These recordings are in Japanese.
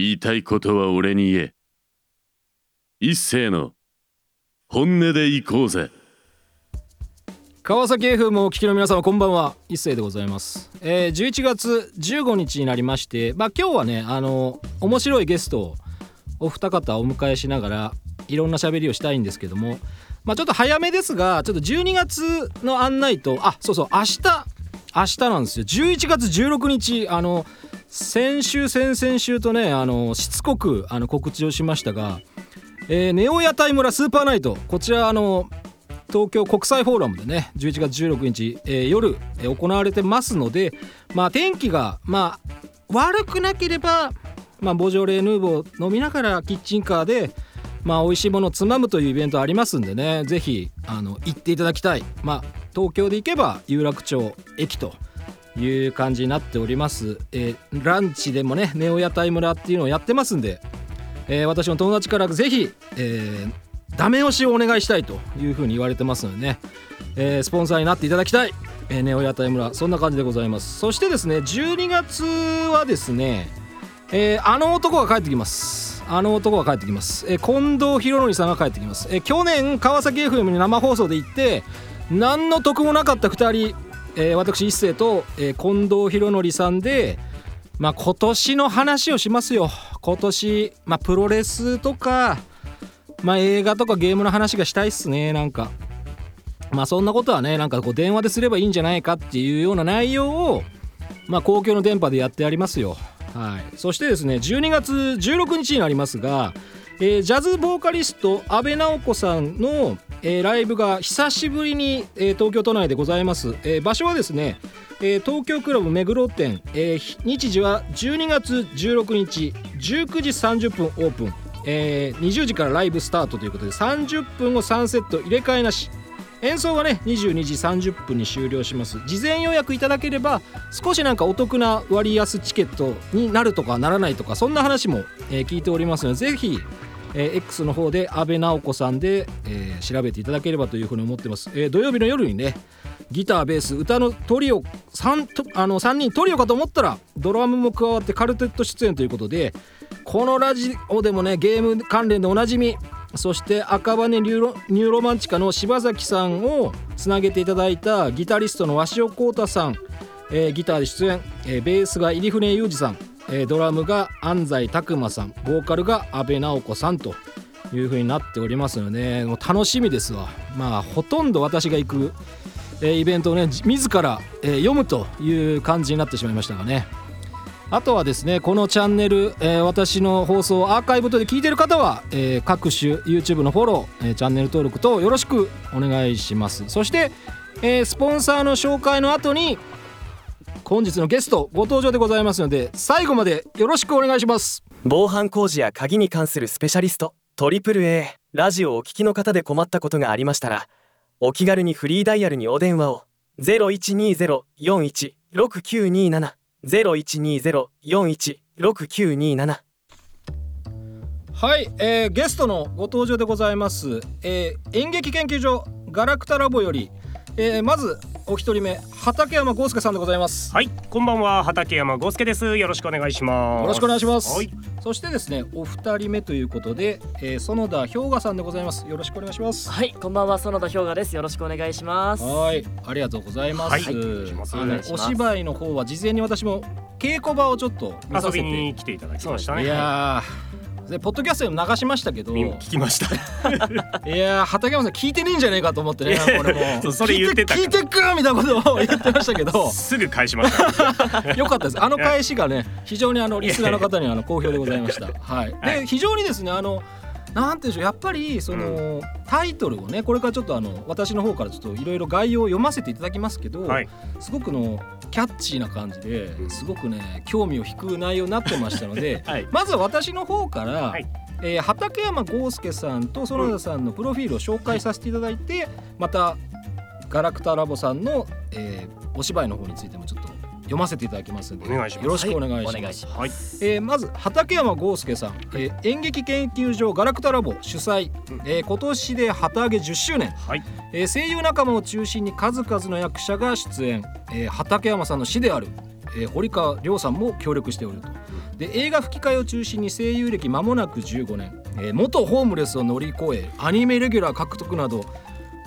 言いたいことは俺に言え。一斉の本音で行こうぜ。川崎 FM をお聞きの皆様こんばんは。一斉でございます、えー、11月15日になりましてまあ今日はねあの面白いゲストをお二方お迎えしながらいろんな喋りをしたいんですけどもまあちょっと早めですがちょっと12月の案内とあそうそう明日明日なんですよ。11月16日あの先週先々週とねあのしつこくあの告知をしましたが、えーネオ屋台村スーパーナイトこちらあの東京国際フォーラムでね11月16日、えー夜、えー行われてますのでまあ天気がまあ悪くなければまあボジョレ・ヌーボー飲みながらキッチンカーでまあ美味しいものをつまむというイベントありますんでねぜひあの行っていただきたい。まあ東京で行けば有楽町駅という感じになっております、えーランチでもねネオ屋台村っていうのをやってますんで、えー私の友達からぜひ、えーダメ押しをお願いしたいというふうに言われてますのでね、えースポンサーになっていただきたい、えーネオ屋台村そんな感じでございます。そしてですね12月はですね、えーあの男が帰ってきます。あの男が帰ってきます、えー近藤博則さんが帰ってきます、えー去年川崎 FM に生放送で行って何の得もなかった2人、えー私一世と、えー近藤博則さんでまあ今年の話をしますよ。今年まあプロレスとかまあ映画とかゲームの話がしたいっすねなんか。まあそんなことはねなんかこう電話ですればいいんじゃないかっていうような内容をまあ公共の電波でやってやりますよ。はい。そしてですね12月16日になりますが、えージャズボーカリスト阿部直子さんの、えーライブが久しぶりに、えー東京都内でございます、え場所はですね、え東京クラブ目黒店、え日時は12月16日19時30分オープン、えー20時からライブスタートということで30分を3セット入れ替えなし。演奏はね22時30分に終了します。事前予約いただければ少しなんかお得な割安チケットになるとかならないとかそんな話も、えー聞いておりますのでぜひ、えー X の方で安倍直子さんで、えー調べていただければというふうに思ってます、えー土曜日の夜にねギターベース歌のトリオ 3, とあの3人トリオかと思ったらドラムも加わってカルテット出演ということでこのラジオでもねゲーム関連でおなじみそして赤羽ニューロニューロマンチカの柴崎さんをつなげていただいたギタリストの鷲尾浩太さん、えーギターで出演、えーベースが入船裕二さん、えードラムが安西拓磨さんボーカルが阿部直子さんという風になっておりますのでもう楽しみですわ。まあほとんど私が行く、えーイベントをね自ら、えー読むという感じになってしまいましたがね。あとはですねこのチャンネル、えー私の放送をアーカイブ等で聞いてる方は、えー各種 YouTube のフォロー、えーチャンネル登録等よろしくお願いします。そして、えースポンサーの紹介の後に本日のゲストご登場でございますので最後までよろしくお願いします。防犯工事や鍵に関するスペシャリストトリプル a ラジオをお聞きの方で困ったことがありましたらお気軽にフリーダイヤルにお電話を。0120-416927 0120-416927はい、えーゲストのご登場でございます、えー演劇研究所ガラクタラボより、えーまずお一人目畠山豪介さんでございますはい、こんばんは畠山豪介です。よろしくお願いします。よろしくお願いします、はい、そしてですねお二人目ということで、えー園田氷河さんでございますよろしくお願いしますはい、こんばんは、園田氷河です。よろしくお願いします。はいありがとうございます、はいお芝居の方は事前に私も稽古場をちょっと見さ遊びせてに来ていただきましたね。いやーでポッドキャストでも流しましたけど。み聞きました。いやー畠山さん聞いてねえんじゃねえかと思ってねなんか俺も。それ言ってた聞いて聞いてっかみたいなことを言ってましたけど。すぐ返しました。よかったです。あの返しがね非常にあのリスナーの方にはあの好評でございました。はい。はで非常にですねあのなんていうんでしょうやっぱりその、タイトルをねこれからちょっとあの私の方からちょっといろいろ概要を読ませていただきますけど、はい。すごくのキャッチーな感じですごくね興味を引く内容になってましたので、はい。まずは私の方から、はい。えー畠山豪介さんと園田さんのプロフィールを紹介させていただいて、またガラクタラボさんの、えーお芝居の方についてもちょっと読ませていただきますのでお願いします。よろしくお願いします。はいお願いしはい。えーまず畠山豪介さん、えー演劇研究所ガラクタラボ主催、えー今年で旗揚げ10周年、はい。えー声優仲間を中心に数々の役者が出演、えー畠山さんの師である、えー堀川亮さんも協力しておると。で映画吹き替えを中心に声優歴間もなく15年、えー元ホームレスを乗り越えアニメレギュラー獲得など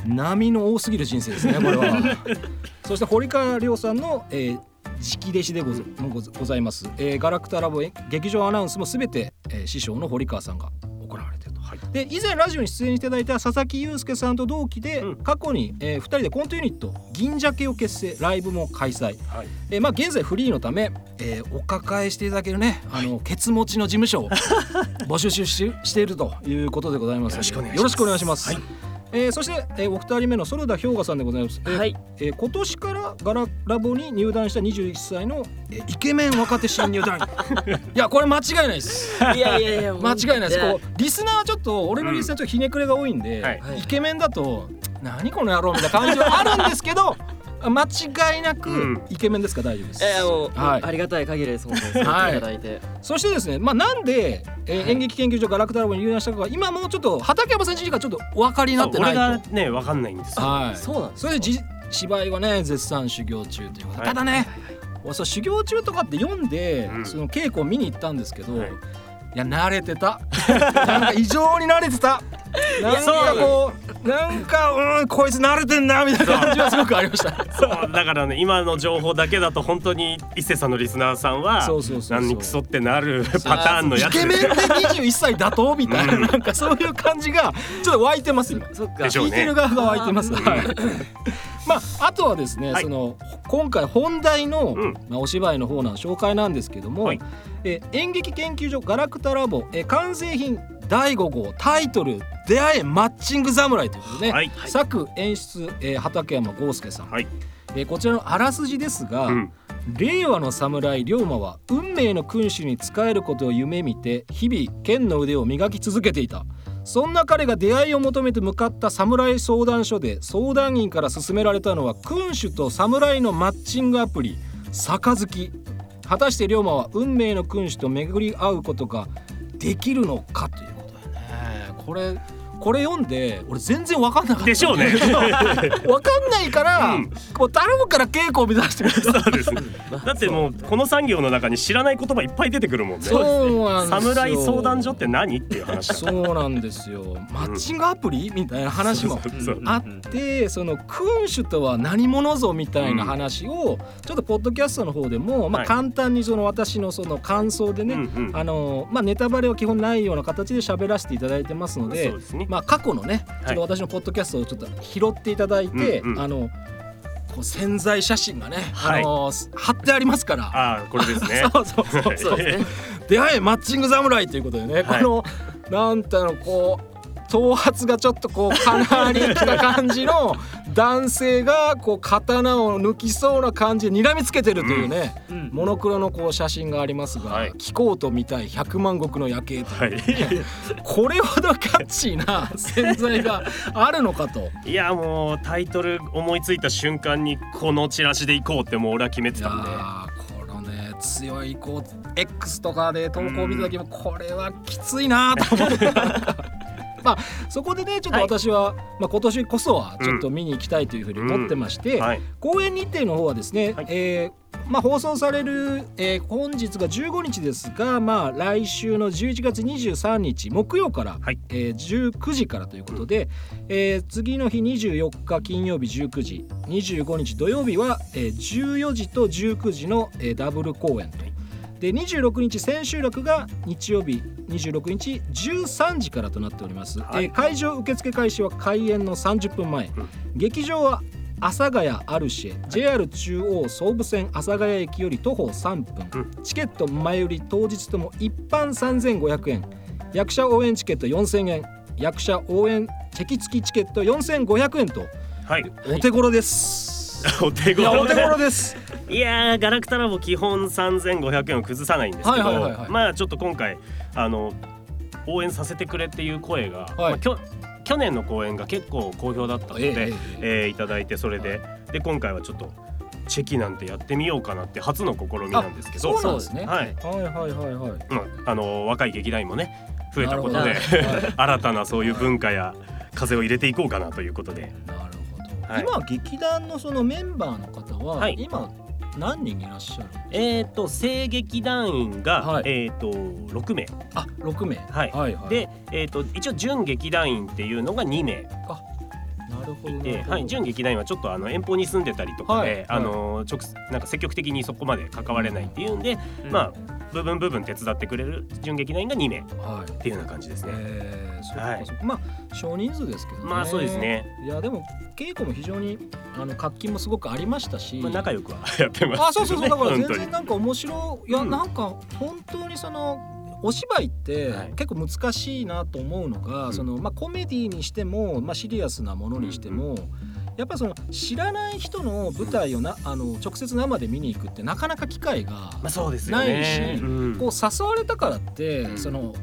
波の多すぎる人生ですねこれは。そして堀川亮さんの、えー直弟子でござござございます、えーガラクタラボ劇場アナウンスもすべて、えー師匠の堀川さんが行われていると、で以前ラジオに出演していただいた佐々木祐介さんと同期で、うん。過去に、え2人でコントユニット銀鮭を結成ライブも開催、はい。えーまあ、現在フリーのため、えーお抱えしていただけるねあのケツ持ちの事務所を募集し ししているということでございます。よろしくお願いしますえーそして、えーお二人目の園田氷河さんでございます、えーはい。えー今年からガララボに入団した21歳の、えーイケメン若手新入団。員 いやこれ間違いないです。いやいやいや間違いないです。や。こうリスナーはちょっと俺のリスナーちょっとひねくれが多いんで、はい。イケメンだと何この野郎みたいな感じはあるんですけど間違いなくうん。イケメンですか？ら大丈夫です、いやもう、はい。ありがたい限りです本当に。はい。いただいてそしてですね、まあ、なんで、えー演劇研究所ガラクタラボに入団したか今もうちょっと畠山さん自身がちょっとお分かりになってない俺とがねわかんないんですよ。はい。そうなんですそれでじ芝居はね絶賛修行中ということで、はい。ただね、俺そう修行中とかって読んで、うん。その稽古を見に行ったんですけど、はいい、や慣れてた。なんか異常に慣れてた。なんかこうなんかうんこいつ慣れてんなみたいな。感じはすごくありましたそうだからね今の情報だけだと本当に伊勢さんのリスナーさんは何クソってなるパターンのやつ。イケメンで21歳打倒みたいな、うん。なんかそういう感じがちょっと湧いてます今そっか聞いてる側が湧いてます。あはい。まああとはですね、はい。その今回本題の、うん。まあお芝居の方の紹介なんですけども、はい。え演劇研究所ガラクタラボえ完成品第5号タイトル出会えマッチング侍ということでね、はい。作演出、えー畠山豪介さん、はい。えーこちらのあらすじですが、うん。令和の侍龍馬は運命の君主に仕えることを夢見て日々剣の腕を磨き続けていたそんな彼が出会いを求めて向かった侍相談所で相談員から勧められたのは君主と侍のマッチングアプリ杯。果たして龍馬は運命の君主と巡り合うことができるのかということだよね。これこれ読んで俺全然分かんなかったでしょうね。分かんないから、うん。もう頼むから稽古を目指してください。そうです。ねだってもうこの産業の中に知らない言葉いっぱい出てくるもんね。そうなんですよ。侍相談所って何？っていう話だそうなんですよ。マッチングアプリみたいな話もそうそうあってその君主とは何者ぞみたいな話をちょっとポッドキャストの方でもまあはい。簡単にその私のその感想でねうんうん。あのまあネタバレは基本ないような形で喋らせていただいてますのでそうですねまあ過去のねちょっと私のポッドキャストをちょっと拾っていただいてうんうん。あのこう潜在写真がねはい。あの貼ってありますから。ああこれですね。そうそうそうそう。はい。出会えマッチング侍ということでね、はい。このなんていうのこう頭髪がちょっとこうかなりった感じの男性がこう刀を抜きそうな感じで睨みつけてるというね、うん。モノクロのこう写真がありますが、はい。聞こうと見たい百万石の夜景という、はい。これほどキャッチーな潜在があるのかと。いやもうタイトル思いついた瞬間にこのチラシで行こうってもう俺は決めてたんで。ーこのね強いこう X とかで投稿を見た時もこれはきついなと思って まあそこでねちょっと私は、まあ、今年こそはちょっと見に行きたいというふうに思ってまして、はい。公演日程の方はですね、はい。えーまあ、放送される、えー本日が15日ですが、まあ、来週の11月23日木曜から、はい。えー19時からということで、えー次の日24日金曜日19時25日土曜日は、えー14時と19時の、えーダブル公演と。で26日千秋楽が日曜日26日13時からとなっております、はい。えー会場受付開始は開演の30分前、うん。劇場は阿佐ヶ谷アルシェ JR 中央総武線阿佐ヶ谷駅より徒歩3分、チケット前売り当日とも一般3500円。役者応援チケット4000円。役者応援席付きチケット4500円と。はい。お手頃です、お手いやお手頃頃です。いやーガラクタラボ基本3500円を崩さないんですけど、はいはいはいはい。まあちょっと今回あの応援させてくれっていう声が、はい。まあ、きょ去年の公演が結構好評だったので、えええええーいただいてそれで、で今回はちょっとチェキなんてやってみようかなって初の試みなんですけどそうなんですね。はい、はいはいはいはい。うんあの若い劇団員もね増えたことではい新たなそういう文化や風を入れていこうかなということではい。今劇団のそのメンバーの方は、はい。今何人いらっしゃるえっ、と声劇団員が、はい。えっ、と6名。あ六名。はい。はいはい。で、えっと一応準劇団員っていうのが2名。なるほどなるで、ほど。はい、準劇団員はちょっとあの遠方に住んでたりとかで、はいあの直なんか積極的にそこまで関われないっていうんで、まあ部分部分手伝ってくれる準劇団員が2名っはい。ていうような感じですね。はいそっか。まあ少人数ですけどね。まあそうですね。いやでも稽古も非常にあの活気もすごくありましたし、まあ、仲良くはやってます、あそうそうそう。だから全然なんか面白い。いや、うん。なんか本当にそのお芝居ってはい。結構難しいなと思うのが、うん。そのまあコメディにしてもまあシリアスなものにしても、やっぱその知らない人の舞台をな、あの直接生で見に行くってなかなか機会が。ないしうん。こう誘われたからって、うん。その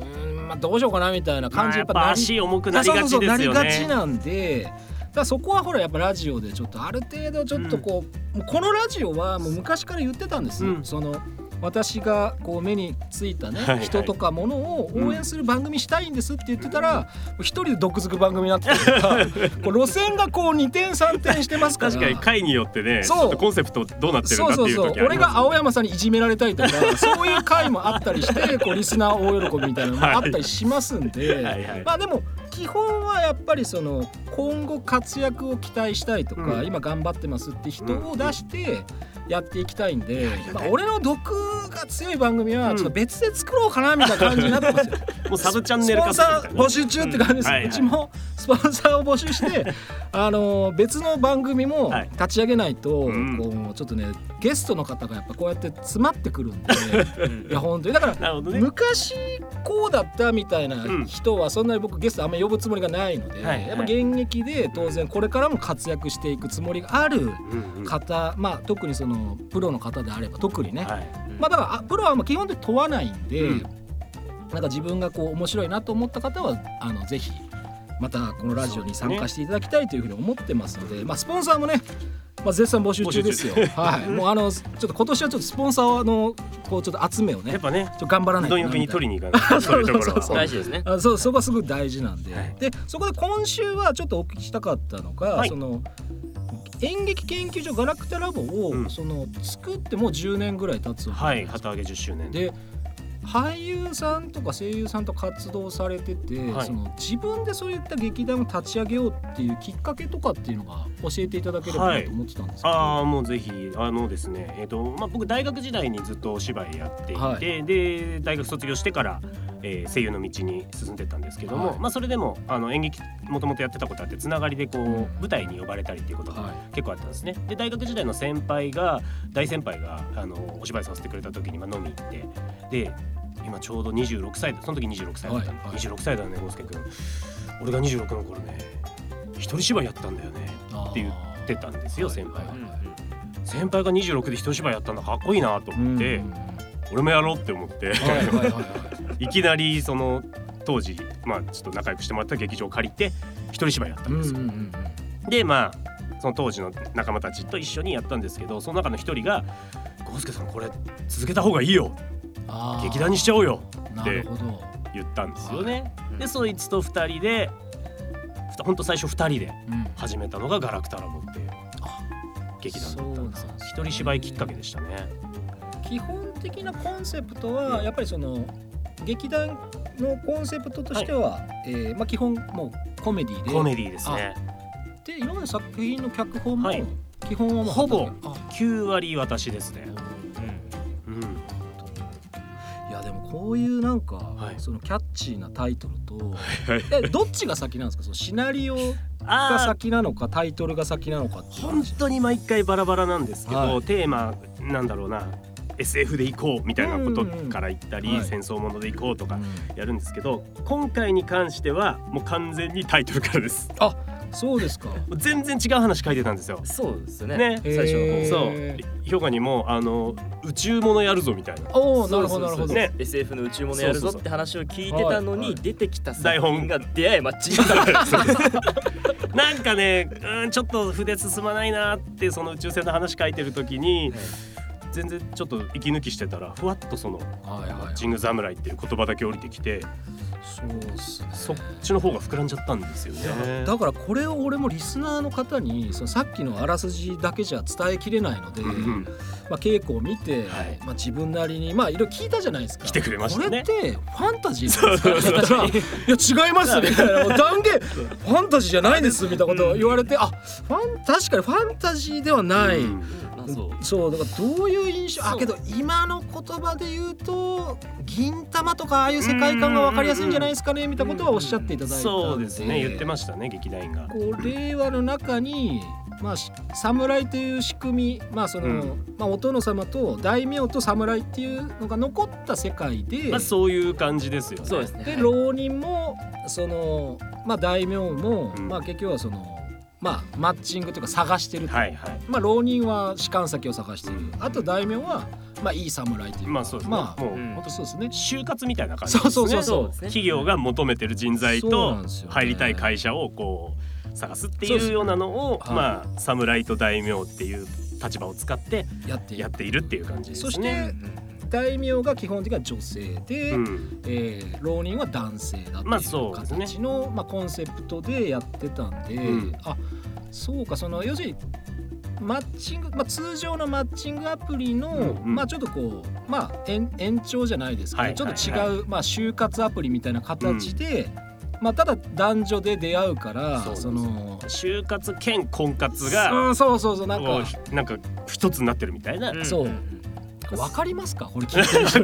うーんまあどうしようかなみたいな感じまあやっぱ足重くなりがちなりがちなんでだそこはほらやっぱラジオでちょっとある程度ちょっとこう,、もうこのラジオはもう昔から言ってたんです、うん。その私がこう目についたね、はいはい。人とかものを応援する番組したいんですって言ってたら、一人で毒づく番組になってたりとか こう路線がこう二転三転してますから。確かに回によってね、ちそうコンセプトどうなってるんそうそうそうだっていう時あります、ね、俺が青山さんにいじめられたりとか そういう回もあったりしてこうリスナー大喜びみたいなのもあったりしますんで、はいはい。まあでも基本はやっぱりその今後活躍を期待したいとか、うん。今頑張ってますって人を出してやっていきたいんで、やまあ、俺の毒が強い番組はちょっと別で作ろうかなみたいな感じになってますよ。もうサブチャンネル募集中って感じです、うんはいはい。うちもスポンサーを募集して あの別の番組もはい。立ち上げないと、うん。こうちょっとねゲストの方がやっぱこうやって詰まってくるんで いや本当に。だからね。昔こうだったみたいな人はそんなに僕ゲストあんまり呼ぶつもりがないので、はいはい。やっぱ現役で当然これからも活躍していくつもりがある方、まあ特にそのプロの方であれば特にね、はい。まあだからあプロはまあ基本的に問わないんで、うん。なんか自分がこう面白いなと思った方はあのぜひまたこのラジオに参加していただきたいというふうに思ってますので、まあスポンサーもね、まあ、絶賛募集中ですよ。はい、もうあのちょっと今年はちょっとスポンサーのこうちょっと集めをね、ちょやっぱねっ、と頑張らないとなみたいな。取りに行かない。とそうそうそう。そ。大事ですね。あそうそこはすごい大事なんで、はい。でそこで今週はちょっとお聞きしたかったのが、はい。その演劇研究所ガラクタラボを、うん。その作ってもう10年ぐらい経つわけはい、旗揚げ10周年。で俳優さんとか声優さんと活動されてて、はい。その自分でそういった劇団を立ち上げようっていうきっかけとかっていうのが教えていただければなと思ってたんですけど、ああもうぜひあのですねえっ、とまあ僕大学時代にずっとお芝居やっていて、はい。で大学卒業してから、えー声優の道に進んでったんですけども、はい。まあそれでもあの演劇もともとやってたことあってつながりでこう、うん。舞台に呼ばれたりっていうことがはい。結構あったんですね。で大学時代の先輩が大先輩があのお芝居させてくれた時にまあ飲み行ってで今ちょうど26歳でその時26歳だった、はいはい。26歳だよね豪介君。俺が26の頃ね一人芝居やったんだよね。って言ってたんですよはい先輩がはいはい先輩が26で一人芝居やったんだ。かっこいいなと思って、うん俺もやろうって思って、はい きなりその当時まあちょっと仲良くしてもらった劇場を借りて一人芝居やったんですよ。でまあその当時の仲間たちと一緒にやったんですけどその中の一人が「豪介さんこれ続けた方がいいよ劇団にしちゃおうよ」なるほど。言ったんですよね。い。でそいつと二人でほんと最初二人でうん。始めたのがガラクタラボっていう劇団だったんですそうなんです一人芝居きっかけでしたね。基本的なコンセプトはやっぱりその劇団のコンセプトとしては、えーまあ基本もうコメディで。コメディですね。で今まで作品の脚本もはい。基本はもうほぼあ9割私ですね。こういうなんか、はい。そのキャッチーなタイトルとはいえどっちが先なんですか？そのシナリオがああ先なのかタイトルが先なのかって本話。当に毎回バラバラなんですけど、はい。テーマなんだろうな。SF で行こうみたいなことから言ったり、うんうんはい戦争もので行こうとかうんやるんですけど今回に関してはもう完全にタイトルからですそうですか。全然違う話書いてたんですよ。そうですね。ね。最初の方。そう。評価にもあの宇宙ものやるぞみたいな。おおなるほどなるほど、ね。SF の宇宙物やるぞって話を聞いてたのはいはい。に出てきた作台本品が出会いマッチ。なんかねうんちょっと筆進まないなってその宇宙船の話書いてる時に全然ちょっと息抜きしてたらふわっとそのはいはい。マッチング侍っていう言葉だけ降りてきてそうっすね。そっちの方が膨らんじゃったんですよね。だからこれを俺もリスナーの方にそのさっきのあらすじだけじゃ伝えきれないので、うんまあ、稽古を見て、はい。まあ、自分なりにまあいろいろ聞いたじゃないですか。来てくれましたね。これってファンタジーなんですか？いや違います みたいな。断言ファンタジーじゃないですみたいなことを言われて、あファン確かにファンタジーではない、うん。まあそう。そうだからどういう印象？あけど今の言葉で言うと銀玉とかああいう世界観が分かりやすいんじゃないですかねみたいなことはおっしゃっていただいたんで。そうですね。言ってましたね劇団員が。こう令和の中にまあし侍という仕組みまあその、うん。まあお殿様と大名と侍っていうのが残った世界で、まあそういう感じですよね。そうですね。で浪人もそのまあ大名も、うん。まあ結局はそのまあマッチングというか探してると。はいはい。まあ浪人は士官先を探してる。あと大名はまあいい侍というか。まあそうですね。まあもううん。本当そうですね。就活みたいな感じですね。そうそうそう企業が求めてる人材と入りたい会社をこう探すっていうようなのをはい。まあ侍と大名っていう立場を使ってやっている。やっているっていう感じですね。そして大名が基本的には女性で、うん。えー浪人は男性だってまあいそううですね。形の、まあ、コンセプトでやってたんで、うん。あそうかその要するにマッチング、まあ、通常のマッチングアプリの、うんうん。まあちょっとこうまあ延延長じゃないですけど、はい。ちょっと違う、はいまあ、就活アプリみたいな形で、まあただ男女で出会うからその就活兼婚活うがんそうそうそうなんこかうなんか一つになってるみたいな。ん。そう。んんわかりますか？これ聞いてる人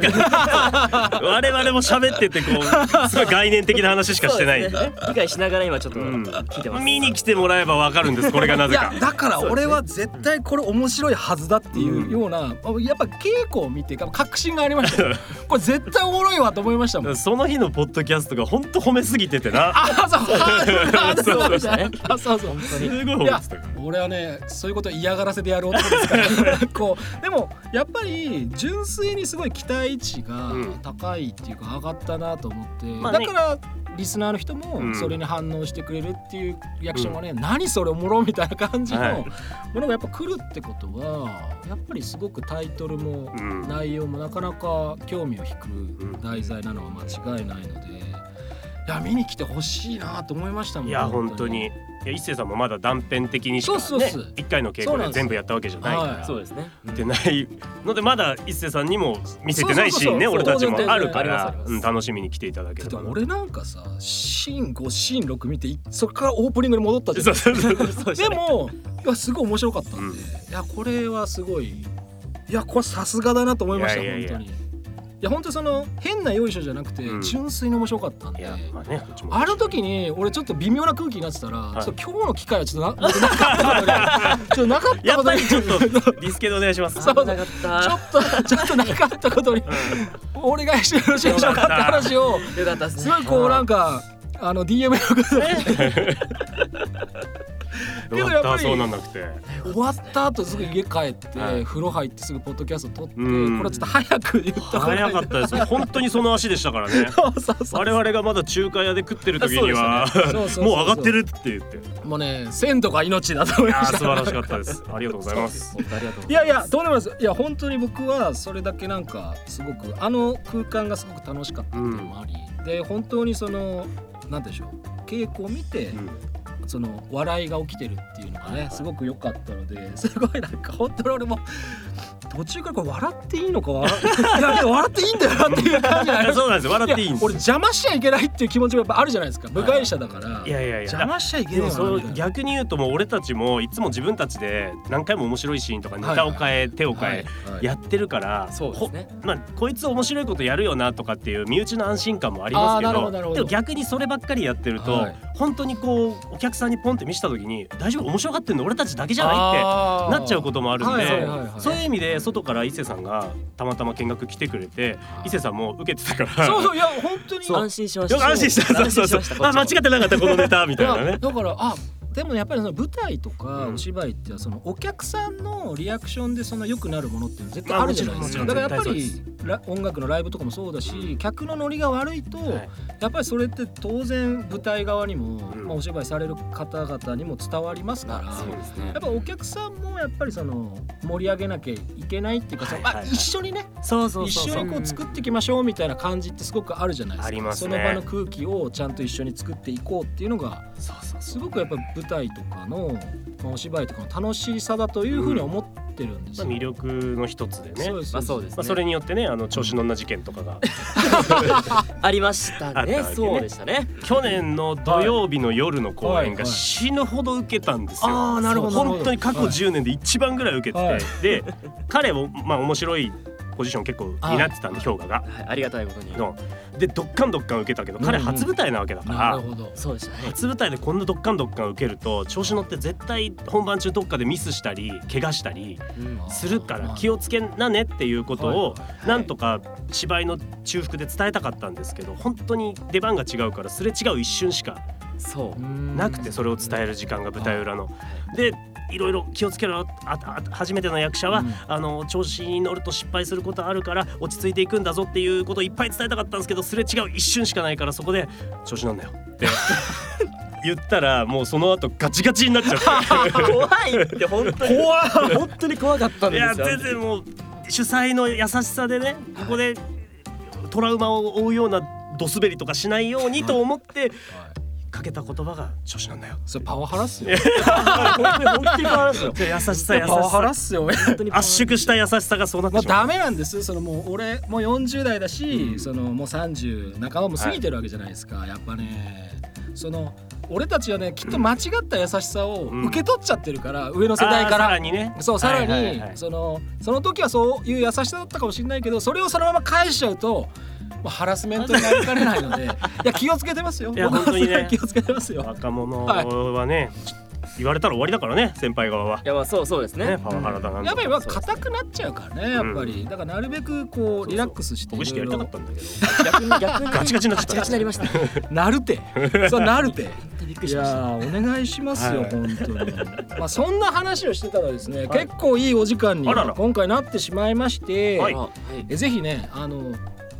我々も喋っててこうすごい概念的な話しかしてないんで。ね。理解しながら今ちょっとうん。聞いてます。見に来てもらえばわかるんですこれがないぜか。やだから俺は絶対これ面白いはずだっていうような、やっぱ稽古を見て確信がありましたよ。これ絶対おもろいわと思いましたもん。その日のポッドキャストが本当褒めすぎててな。あそう。あそうそう。でしたねあそう。そう。すごい褒めてたから俺はねそういうことを嫌がらせでやる男ですから。こうでもやっぱり純粋にすごい期待値がうん。高いっていうか上がったなと思って、まあね。だからリスナーの人うん。もそれに反応してくれるっていうリアクションがね、何それおもろみたいな感じのはい。ものがやっぱ来るってことはやっぱりすごくタイトルもうん。内容もなかなか興味を引く題材なのは間違いないので。いや見に来てほしいなと思いましたもんいや本当にいや一星さんもまだ断片的にしかねそうそうそう一回の稽古で全部やったわけじゃないかはらそうですね。見てないのでまだ一星さんにも見せてないシーンねそうそうそう俺たちもあるかありますらありますうん楽しみに来ていただければ。な俺なんかさシーン5シーン6見ていそこからオープニングに戻ったじゃん。そうそうそうそう。でもいやすごい面白かったんで、うん。いやこれはすごいいやこれさすがだなと思いましたいやいやいや。本当に。いや本当その変なよいしょじゃなくて、うん。純粋に面白かったんで。いやまあねこっちもあの時に俺ちょっと微妙な空気になってたら、いちょっと今日の機会はちょっとな僕なかったことにちょっとなかったやことに。っぱりちょっとディスケでお願いします。そうちょっとちょっとなかったことに。お願いしてよろしいでしょうかって話を。よかったですごいこうなんかあの DM のことで けどやっぱりそうなんなくて。終わった後すぐ家帰って、はい。風呂入ってすぐポッドキャスト撮って、うん。これはちょっと早く言った早かったです。本当にその足でしたからね。我々がまだ中華屋で食ってる時にはもう上がってるって言って。いもうね鮮度が命だと思いまし素晴らしかったです。ありがとうございます。いやいやとんでもないです。いや本当に僕はそれだけなんかすごくあの空間がすごく楽しかったっていうのもあり、で本当にそのなんでしょう稽古を見て、うんその笑いが起きてるっていうのがね、すごく良かったので すごいなんか本当に俺も途中からこれ笑っていいのか笑 笑っていいんだよなっていう感じになりましたそうなんですよ。笑っていいんです。や俺邪魔しちゃいけないっていう気持ちもやっぱあるじゃないですか部外者だから、いやいやいや。邪魔しちゃいけないな逆に言うともう俺たちもいつも自分たちで何回も面白いシーンとかネタを変え、手を変え、やってるからそうですね。ほまあこいつ面白いことやるよなとかっていう身内の安心感もありますけど。でも逆にそればっかりやってると、はい本当にこうお客さんにポンって見せた時に大丈夫？面白がってんの？俺たちだけじゃない？ってなっちゃうこともあるんで、はいはいはいはい。そういう意味で外から伊勢さんがたまたま見学来てくれて伊勢さんも受けてたから。そうそういや本当に。安心しました。安心したそうそうそう安心しまあ間違ってなかったこのネタみたいなね。だからあでもやっぱりその舞台とかうん。お芝居ってそのお客さんのリアクションでその良くなるものって絶対あるじゃないですか。まあだからやっぱりラ音楽のライブとかもそうだし客のノリが悪いと、はい。やっぱりそれって当然舞台側にも、うん。まあ、お芝居される方々にも伝わりますから、そうですね。やっぱお客さんもやっぱりその盛り上げなきゃいけないっていうか、そのまあ、一緒にねそうそう一緒にこう作っていきましょうみたいな感じってすごくあるじゃないですか。ありますね。その場の空気をちゃんと一緒に作っていこうっていうのがすごくやっぱ舞台とかの、まあ、お芝居とかの楽しさだというふうに思ってるんですよ、まあ魅力の一つでね。そうですまあそうですね。まあ、それによってねあの調子乗んな事件とかが。ありましたね。あったわけね。そうでしたね。去年の土曜日の夜の公演が死ぬほど受けたんですよ。あーなるほど。本当に過去はい。10年で一番ぐらい受けてて、はい。で彼もまあ面白いポジション結構になってたんで評価が。はいありがたいことに。の。でどっかんどっかん受けたけど彼うん。うん初舞台なわけだから。なるほど。そうでしたね。初舞台でこんなどっかんどっかん受けると調子乗って絶対本番中どっかでミスしたり怪我したりうん。するから気ををつけなねっていうことをい。なんとか芝居の中腹で伝えたかったんですけど本当に出番が違うからすれ違う一瞬しかそう。なくてそれを伝える時間が舞台裏の。でいろいろ気をつけろ。よああ初めての役者は、うん。あの調子に乗ると失敗することあるから落ち着いていくんだぞっていうことをいっぱい伝えたかったんですけどすれ違う一瞬しかないからそこで調子乗んなよ。って 言ったらもうその後ガチガチになっちゃって。怖いって本当に。怖い。本当に怖かったんいですよ。や全然もう主催の優しさでねここでトラウマを負うようなドスベリとかしないようにと思ってかけた言葉が調子なんだよ。それパワハラっすよ。本当に本当に怖いですよ。優しさ優しパワハラっさすよ 本当に圧縮した優しさがそうなってまあしまう。ダメなんです。そのもう俺もう40代だし、うん。そのもう30半ばも過ぎてるわけじゃないですか、やっぱね。その俺たちはねきっと間違った優しさをうん。受け取っちゃってるから、上の世代かあーさららにね。そうさらに、はいはいはい。そのその時はそういう優しさだったかもしれないけどそれをそのまま返しちゃうと、まあ、ハラスメントになりかねないので いや気をつけてますよ。いや僕は本当にねすごい気をつけてますよ。若者はね、言われたら終わりだからね先輩側は。いやまあそうそうですね。ねパワハラだなんだやっぱりまあ硬くなっちゃうからねやっぱり、だからなるべくこうリラックスしてほぐしてやりたかったんだけど。逆に逆に。ガチガチになっちゃった。ガチガチになりました。なるて。そうなるて。びっくりいしました。やーお願いしますよ、はい。本当に。まあそんな話をしてたらですね、はい。結構いいお時間にあらら。今回なってしまいまして、はい。えぜひねあの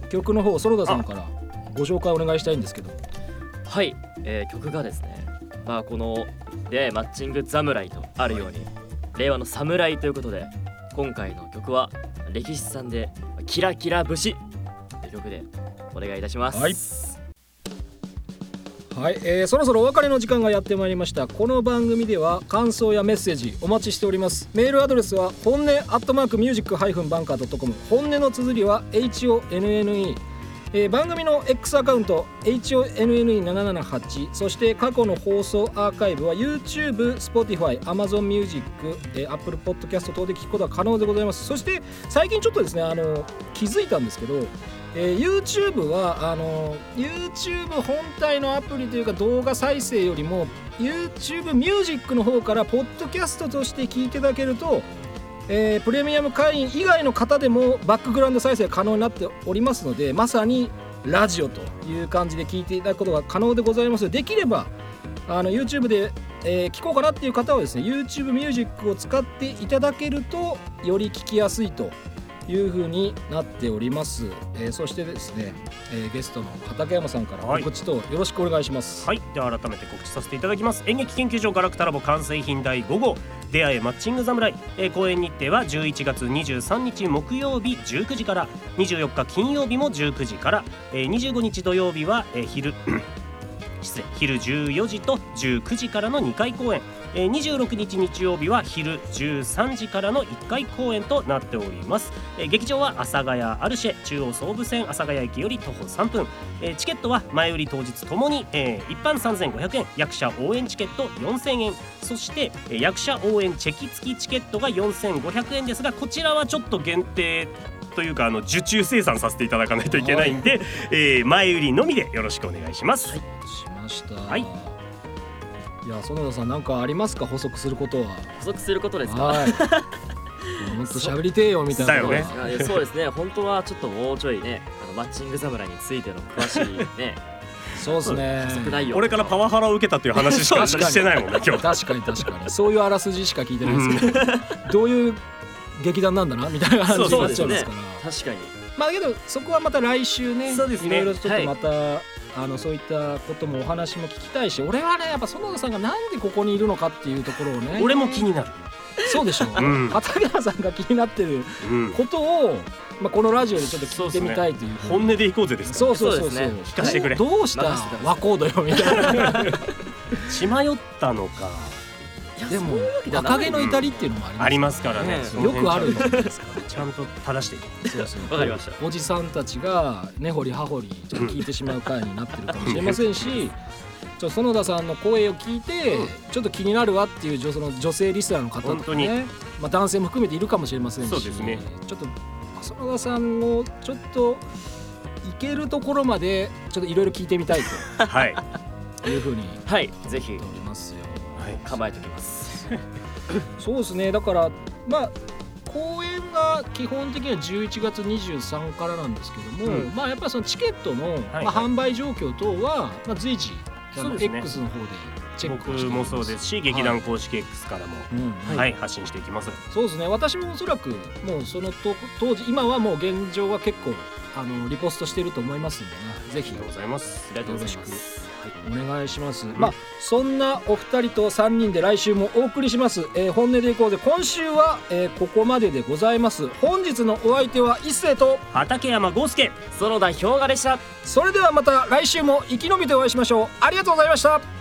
曲の方園田さんからご紹介お願いしたいんですけど。はい、えー曲がですねまあこの出会いマッチング侍とあるように、令和の侍ということで今回の曲は歴史さんでキラキラ節という曲でお願いいたします。はいはい、えーそろそろお別れの時間がやってまいりました。この番組では感想やメッセージお待ちしております。メールアドレスは本音アットマークミュージックハイフンバンカー .com 本音の綴りは HONNE えー番組の X アカウント HONNE778 そして過去の放送アーカイブは YouTube、Spotify、Amazon Music、えー Apple Podcast 等で聞くことが可能でございます。そして最近ちょっとですねあの気づいたんですけどえー YouTube はあの YouTube 本体のアプリというか動画再生よりも YouTube ミュージックの方からポッドキャストとして聞いていただけると、えープレミアム会員以外の方でもバックグラウンド再生可能になっておりますのでまさにラジオという感じで聞いていただくことが可能でございます。できればあの YouTube で、えー聞こうかなっていう方はですね YouTube ミュージックを使っていただけるとより聞きやすいという風になっております、えーそしてですね、えーゲストの畠山さんからはい。告知とよろしくお願いします、はい、では改めて告知させていただきます。演劇研究所ガラクタラボ完成品第5号出会えマッチング侍、えー公演日程は11月23日木曜日19時から。24日金曜日も19時から、えー25日土曜日は、えー昼。失礼。昼14時と19時からの2回公演、えー26日日曜日は昼13時からの1回公演となっております、えー劇場は阿佐ヶ谷アルシェ中央総武線阿佐ヶ谷駅より徒歩3分。えーチケットは前売り当日ともに、えー一般3500円。役者応援チケット4000円。そして、えー役者応援チェキ付きチケットが4500円ですがこちらはちょっと限定というかあの受注生産させていただかないといけないんで、えー前売りのみでよろしくお願いします。しました。はいいや園田さん何かありますか？補足することは。補足することですか？はい。もっと喋りてえよみたいなそうですね。本当はちょっともうちょいねあのマッチング侍についての詳しいね。そうですね。補足内容俺からパワハラを受けたっていう話しか 確かに。してないもんね今日。確かに確かに。そういうあらすじしか聞いてないですけど、どういう劇団なんだなみたいな話になっちゃうんですから確かに。まあけどそこはまた来週ねそうですね。いろいろちょっとまた、あのそういったこともお話も聞きたいし俺はねやっぱ園田さんがなんでここにいるのかっていうところをね。俺も気になる。そうでしょ、う。ん。畠山さんが気になってるうん。ことを、まあ、このラジオでちょっと聞いてみたいという。ふうに本音でいこうぜですかそうそうそうそう。ね。聞かせてくれ。どうした？和コードよみたいな。血迷ったのかでもそういうわけではない若気の至りっていうのもあります。からね。よ辺くあるじゃないですか。ちゃんと正していこそうそう。わかりました。おじさんたちが根掘り葉掘りちょっと聞いてしまう回になってるかもしれませんしちょ園田さんの声を聞いてちょっと気になるわっていう女その女性リスナーの方と本当に。かね、まあ、男性も含めているかもしれませんしそうですね。ちょっと園田さんをちょっといけるところまでちょっといろいろ聞いてみたいうはいいうふうにはいぜひ。言っておりますよ。い。構えておきます。そうですね。だからまあ公演が基本的には11月23からなんですけども、うん。まあやっぱりそのチケットの、はい。まあ、販売状況等は、まあ、随時あのそうですね。X の方でチェックを僕もそうですし劇団公式 X からもうん。はい発信していきます。そうですね。私もおそらくもうそのと当時今はもう現状は結構あのリポストしてると思いますので、ね、ぜひ。ありがとうございます。ありがとうございよろしますお願いします、まあそんなお二人と3人で来週もお送りします、えー本音でいこうぜ。今週は、えーここまででございます。本日のお相手は一斉と畠山豪介。園田氷河でした。それではまた来週も生き延びてお会いしましょう。ありがとうございました